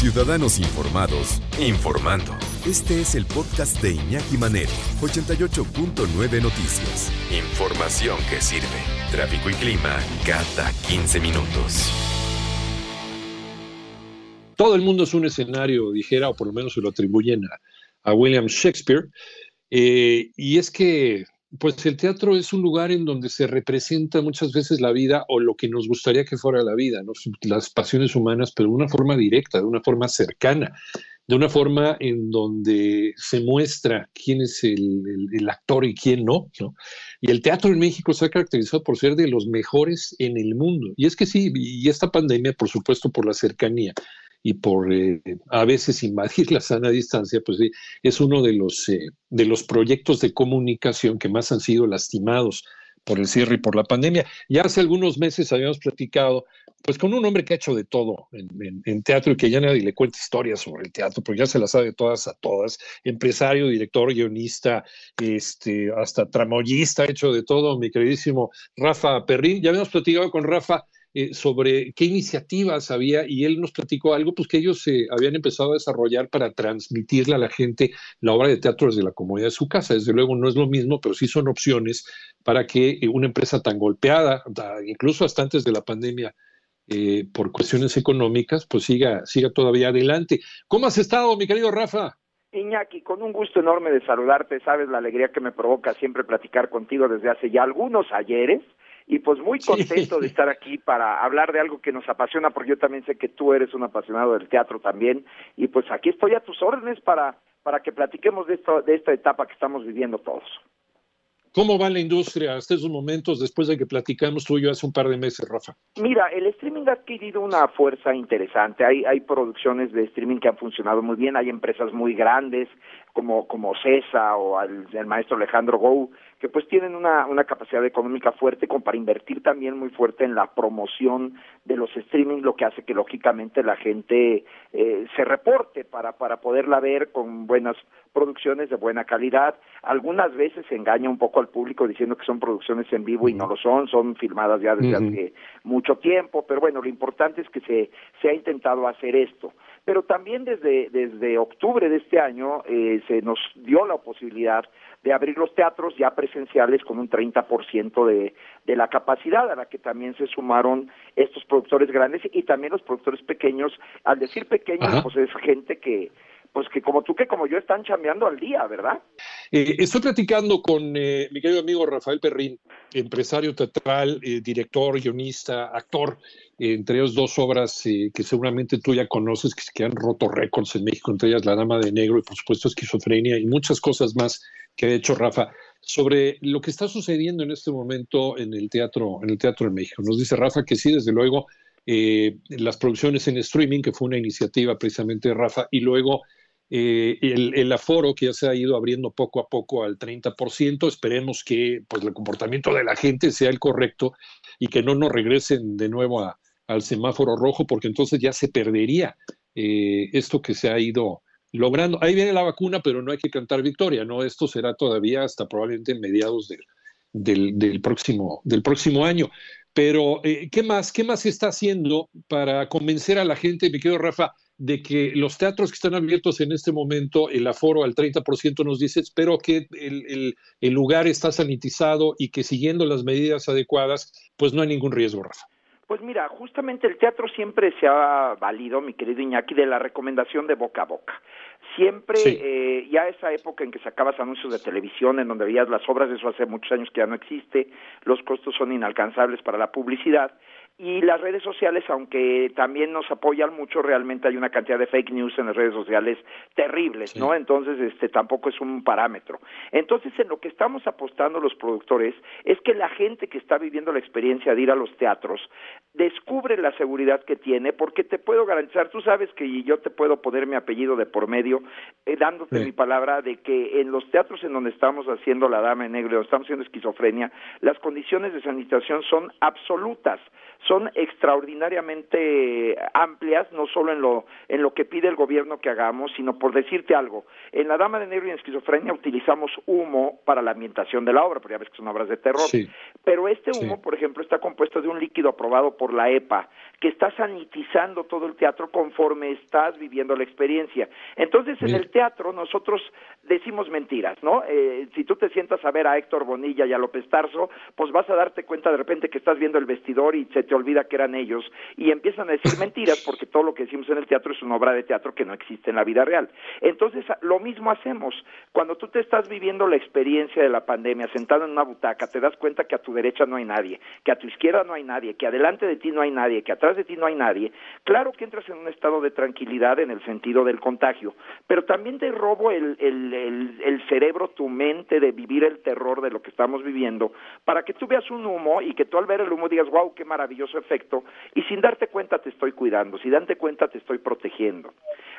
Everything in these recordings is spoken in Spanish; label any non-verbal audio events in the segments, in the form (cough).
Ciudadanos Informados, informando. Este es el podcast de Iñaki Manero, 88.9 Noticias. Información que sirve. Tráfico y clima cada 15 minutos. Todo el mundo es un escenario, dijera, o por lo menos se lo atribuyen a, William Shakespeare. Eh, y es que pues el teatro es un lugar en donde se representa muchas veces la vida o lo que nos gustaría que fuera la vida, las pasiones humanas, pero de una forma directa, de una forma cercana, de una forma en donde se muestra quién es el, actor y quién no, no, Y el teatro en México se ha caracterizado por ser de los mejores en el mundo. Y es que sí, y esta pandemia, por supuesto, por la cercanía, y por eh, a veces invadir la sana distancia, pues es uno de los, eh, de los proyectos de comunicación que más han sido lastimados por el cierre y por la pandemia. Ya hace algunos meses habíamos platicado, pues con un hombre que ha hecho de todo en, teatro y que ya nadie le cuenta historias sobre el teatro, porque ya se las sabe todas a todas, empresario, director, guionista, este, hasta tramoyista, ha hecho de todo, mi queridísimo Rafa Perrín. Ya habíamos platicado con Rafa eh, sobre qué iniciativas había y él nos platicó algo pues que ellos se habían empezado a desarrollar para transmitirle a la gente la obra de teatro desde la comodidad de su casa. Desde luego no es lo mismo, pero sí son opciones para que eh, una empresa tan golpeada, incluso hasta antes de la pandemia, eh, por cuestiones económicas, pues siga, siga todavía adelante. ¿Cómo has estado, mi querido Rafa? Iñaki, con un gusto enorme de saludarte, sabes la alegría que me provoca siempre platicar contigo desde hace ya algunos ayeres y pues muy contento de estar aquí para hablar de algo que nos apasiona, porque yo también sé que tú eres un apasionado del teatro también, y pues aquí estoy a tus órdenes para, para que platiquemos de, esto, de esta etapa que estamos viviendo todos. ¿Cómo va la industria hasta esos momentos después de que platicamos tú y yo hace un par de meses, Rafa? Mira, el streaming ha adquirido una fuerza interesante. Hay, hay producciones de streaming que han funcionado muy bien. Hay empresas muy grandes como, como CESA o el, el maestro Alejandro Gou que pues tienen una, una capacidad económica fuerte como para invertir también muy fuerte en la promoción de los streaming, lo que hace que lógicamente la gente eh, se reporte para, para poderla ver con buenas producciones de buena calidad. Algunas veces se engaña un poco al público diciendo que son producciones en vivo y no lo son, son filmadas ya desde hace mucho tiempo, pero bueno, lo importante es que se, se ha intentado hacer esto. Pero también desde, desde octubre de este año eh, se nos dio la posibilidad de abrir los teatros ya presenciales con un 30% de, de la capacidad, a la que también se sumaron estos productores grandes y también los productores pequeños. Al decir pequeños, pues es gente que, pues que como tú que como yo están chambeando al día, ¿verdad? Eh, estoy platicando con eh, mi querido amigo Rafael Perrín, empresario teatral, eh, director, guionista, actor, entre ellos dos obras que seguramente tú ya conoces, que, que han roto récords en México, entre ellas La Dama de Negro y por supuesto Esquizofrenia y muchas cosas más que ha hecho Rafa sobre lo que está sucediendo en este momento en el teatro, en el teatro de México. Nos dice Rafa que sí, desde luego, las producciones en streaming, que fue una iniciativa precisamente de Rafa, y luego eh, el, aforo que ya se ha ido abriendo poco a poco al 30%, esperemos que pues, el comportamiento de la gente sea el correcto y que no nos regresen de nuevo al semáforo rojo, porque entonces ya se perdería eh, esto que se ha ido logrando. Ahí viene la vacuna, pero no hay que cantar victoria, ¿no? Esto será todavía hasta probablemente mediados del, próximo, del próximo año. Pero, eh, ¿qué más? ¿Qué más se está haciendo para convencer a la gente, mi querido Rafa, de que los teatros que están abiertos en este momento, el aforo al 30% nos dice, espero que el, lugar está sanitizado y que siguiendo las medidas adecuadas, pues no hay ningún riesgo, Rafa. Pues mira, justamente el teatro siempre se ha valido, mi querido Iñaki, de la recomendación de boca a boca. Siempre, eh, ya esa época en que sacabas anuncios de televisión, en donde veías las obras, eso hace muchos años que ya no existe, los costos son inalcanzables para la publicidad, y las redes sociales, aunque también nos apoyan mucho, realmente hay una cantidad de fake news en las redes sociales terribles, ¿no? Entonces, este tampoco es un parámetro. Entonces, en lo que estamos apostando los productores es que la gente que está viviendo la experiencia de ir a los teatros descubre la seguridad que tiene, porque te puedo garantizar, tú sabes que yo te puedo poner mi apellido de por medio, eh, dándote mi palabra de que en los teatros en donde estamos haciendo La Dama en Negro, donde estamos haciendo esquizofrenia, las condiciones de sanitación son absolutas son extraordinariamente amplias, no solo en lo, en lo que pide el gobierno que hagamos, sino por decirte algo. En La Dama de Negro y en Esquizofrenia utilizamos humo para la ambientación de la obra, porque ya ves que son obras de terror. Pero este humo, por ejemplo, está compuesto de un líquido aprobado por la EPA, que está sanitizando todo el teatro conforme estás viviendo la experiencia. Entonces, en el teatro nosotros decimos mentiras, ¿no? Eh, si tú te sientas a ver a Héctor Bonilla y a López Tarso, pues vas a darte cuenta de repente que estás viendo el vestidor y se te olvida que eran ellos y empiezan a decir mentiras (laughs) porque todo lo que decimos en el teatro es una obra de teatro que no existe en la vida real. Entonces, lo mismo hacemos. Cuando tú te estás viviendo la experiencia de la pandemia sentado en una butaca, te das cuenta que a tu derecha no hay nadie, que a tu izquierda no hay nadie, que adelante de ti no hay nadie, que atrás de ti no hay nadie. Claro que entras en un estado de tranquilidad en el sentido del contagio, pero también te robo el, el, el, cerebro, tu mente de vivir el terror de lo que estamos viviendo, para que tú veas un humo y que tú al ver el humo digas, wow, qué maravilloso efecto, y sin darte cuenta te estoy cuidando, sin darte cuenta te estoy protegiendo.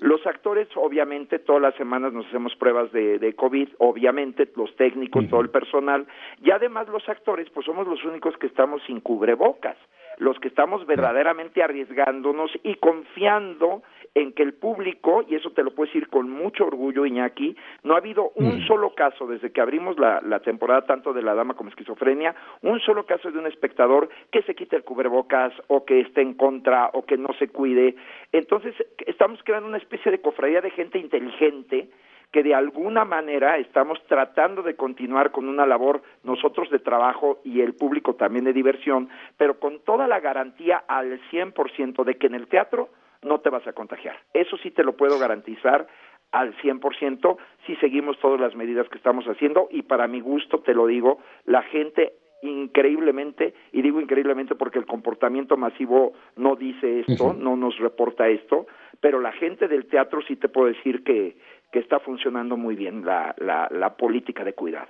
Los actores, obviamente, todas las semanas nos hacemos pruebas de, de COVID, obviamente, los técnicos, todo el personal, y además los actores, pues somos los únicos que estamos sin cubrebocas los que estamos verdaderamente arriesgándonos y confiando en que el público, y eso te lo puedo decir con mucho orgullo, Iñaki, no ha habido un mm. solo caso desde que abrimos la, la, temporada tanto de La Dama como Esquizofrenia, un solo caso de un espectador que se quite el cubrebocas o que esté en contra o que no se cuide. Entonces, estamos creando una especie de cofradía de gente inteligente que de alguna manera estamos tratando de continuar con una labor nosotros de trabajo y el público también de diversión, pero con toda la garantía al 100% de que en el teatro no te vas a contagiar. Eso sí te lo puedo garantizar al 100% si seguimos todas las medidas que estamos haciendo y para mi gusto te lo digo, la gente increíblemente, y digo increíblemente porque el comportamiento masivo no dice esto, no nos reporta esto, pero la gente del teatro sí te puedo decir que, que está funcionando muy bien la, la, política de cuidado.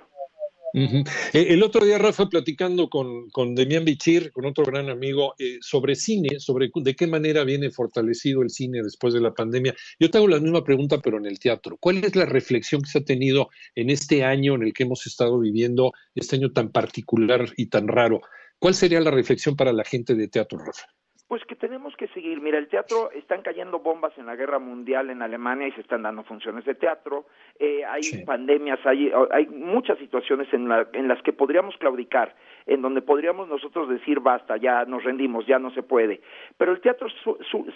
Eh, el otro día, Rafa, platicando con, con Demián Bichir, con otro gran amigo, eh, sobre cine, sobre de qué manera viene fortalecido el cine después de la pandemia. Yo te hago la misma pregunta, pero en el teatro. ¿Cuál es la reflexión que se ha tenido en este año en el que hemos estado viviendo, este año tan particular y tan raro? ¿Cuál sería la reflexión para la gente de teatro, Rafa? Pues que tenemos que seguir. Mira, el teatro, están cayendo bombas en la guerra mundial en Alemania y se están dando funciones de teatro. Eh, hay pandemias, hay, hay muchas situaciones en, en las que podríamos claudicar, en donde podríamos nosotros decir basta, ya nos rendimos, ya no se puede. Pero el teatro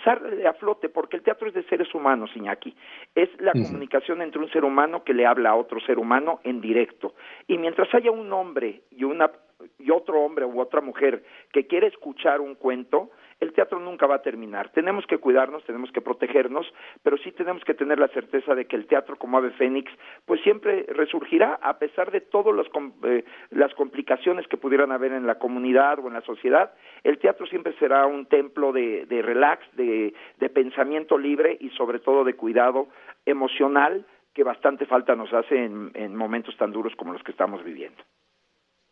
sale a flote porque el teatro es de seres humanos, Iñaki. Es la comunicación entre un ser humano que le habla a otro ser humano en directo. Y mientras haya un hombre y una y otro hombre u otra mujer que quiere escuchar un cuento, el teatro nunca va a terminar. Tenemos que cuidarnos, tenemos que protegernos, pero sí tenemos que tener la certeza de que el teatro como ave fénix, pues siempre resurgirá a pesar de todas eh, las complicaciones que pudieran haber en la comunidad o en la sociedad. El teatro siempre será un templo de, relax, de, pensamiento libre y sobre todo de cuidado emocional que bastante falta nos hace en momentos tan duros como los que estamos viviendo.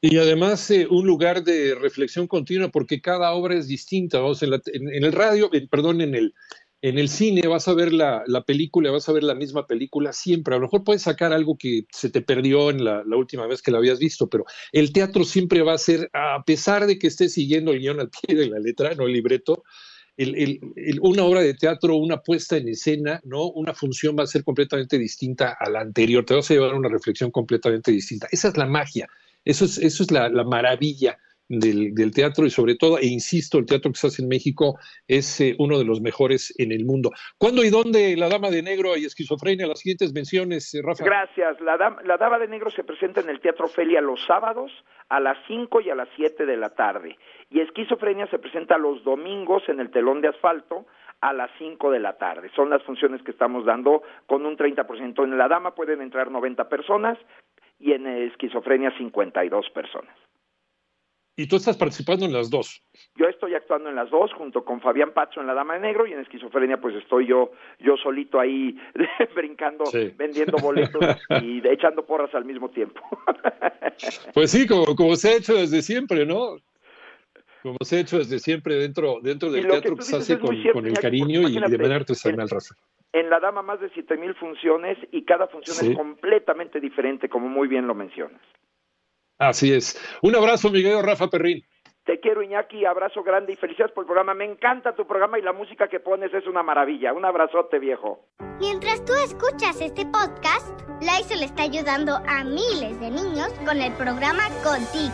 Y además eh, un lugar de reflexión continua porque cada obra es distinta. en, el radio, perdón, en el, en el cine vas a ver la, película, vas a ver la misma película siempre. A lo mejor puedes sacar algo que se te perdió en la, última vez que la habías visto, pero el teatro siempre va a ser, a pesar de que estés siguiendo el guion al pie de la letra, no el libreto, una obra de teatro, una puesta en escena, ¿no? Una función va a ser completamente distinta a la anterior. Te vas a llevar una reflexión completamente distinta. Esa es la magia eso es, eso es la, maravilla del, teatro y sobre todo, e insisto, el teatro que se hace en México es eh, uno de los mejores en el mundo. ¿Cuándo y dónde La Dama de Negro y Esquizofrenia? Las siguientes menciones, eh, Rafa. Gracias. La Dama, la Dama de Negro se presenta en el Teatro Felia los sábados a las 5 y a las 7 de la tarde. Y Esquizofrenia se presenta los domingos en el Telón de Asfalto a las 5 de la tarde. Son las funciones que estamos dando con un 30%. En La Dama pueden entrar 90 personas, y en esquizofrenia 52 personas. ¿Y tú estás participando en las dos? Yo estoy actuando en las dos, junto con Fabián Pacho en La Dama de Negro, y en Esquizofrenia pues estoy yo yo solito ahí (laughs) brincando, vendiendo (laughs) boletos y echando porras al mismo tiempo. (laughs) pues sí, como, como se ha hecho desde siempre, ¿no? Como se ha hecho desde siempre dentro, dentro del teatro que, se hace con, el cariño y de manera artesanal, Rafa en la dama más de siete mil funciones y cada función es completamente diferente, como muy bien lo mencionas. Así es. Un abrazo, Miguel Rafa Perrín. Te quiero, Iñaki, abrazo grande y felicidades por el programa. Me encanta tu programa y la música que pones es una maravilla. Un abrazote, viejo. Mientras tú escuchas este podcast, le está ayudando a miles de niños con el programa Contigo,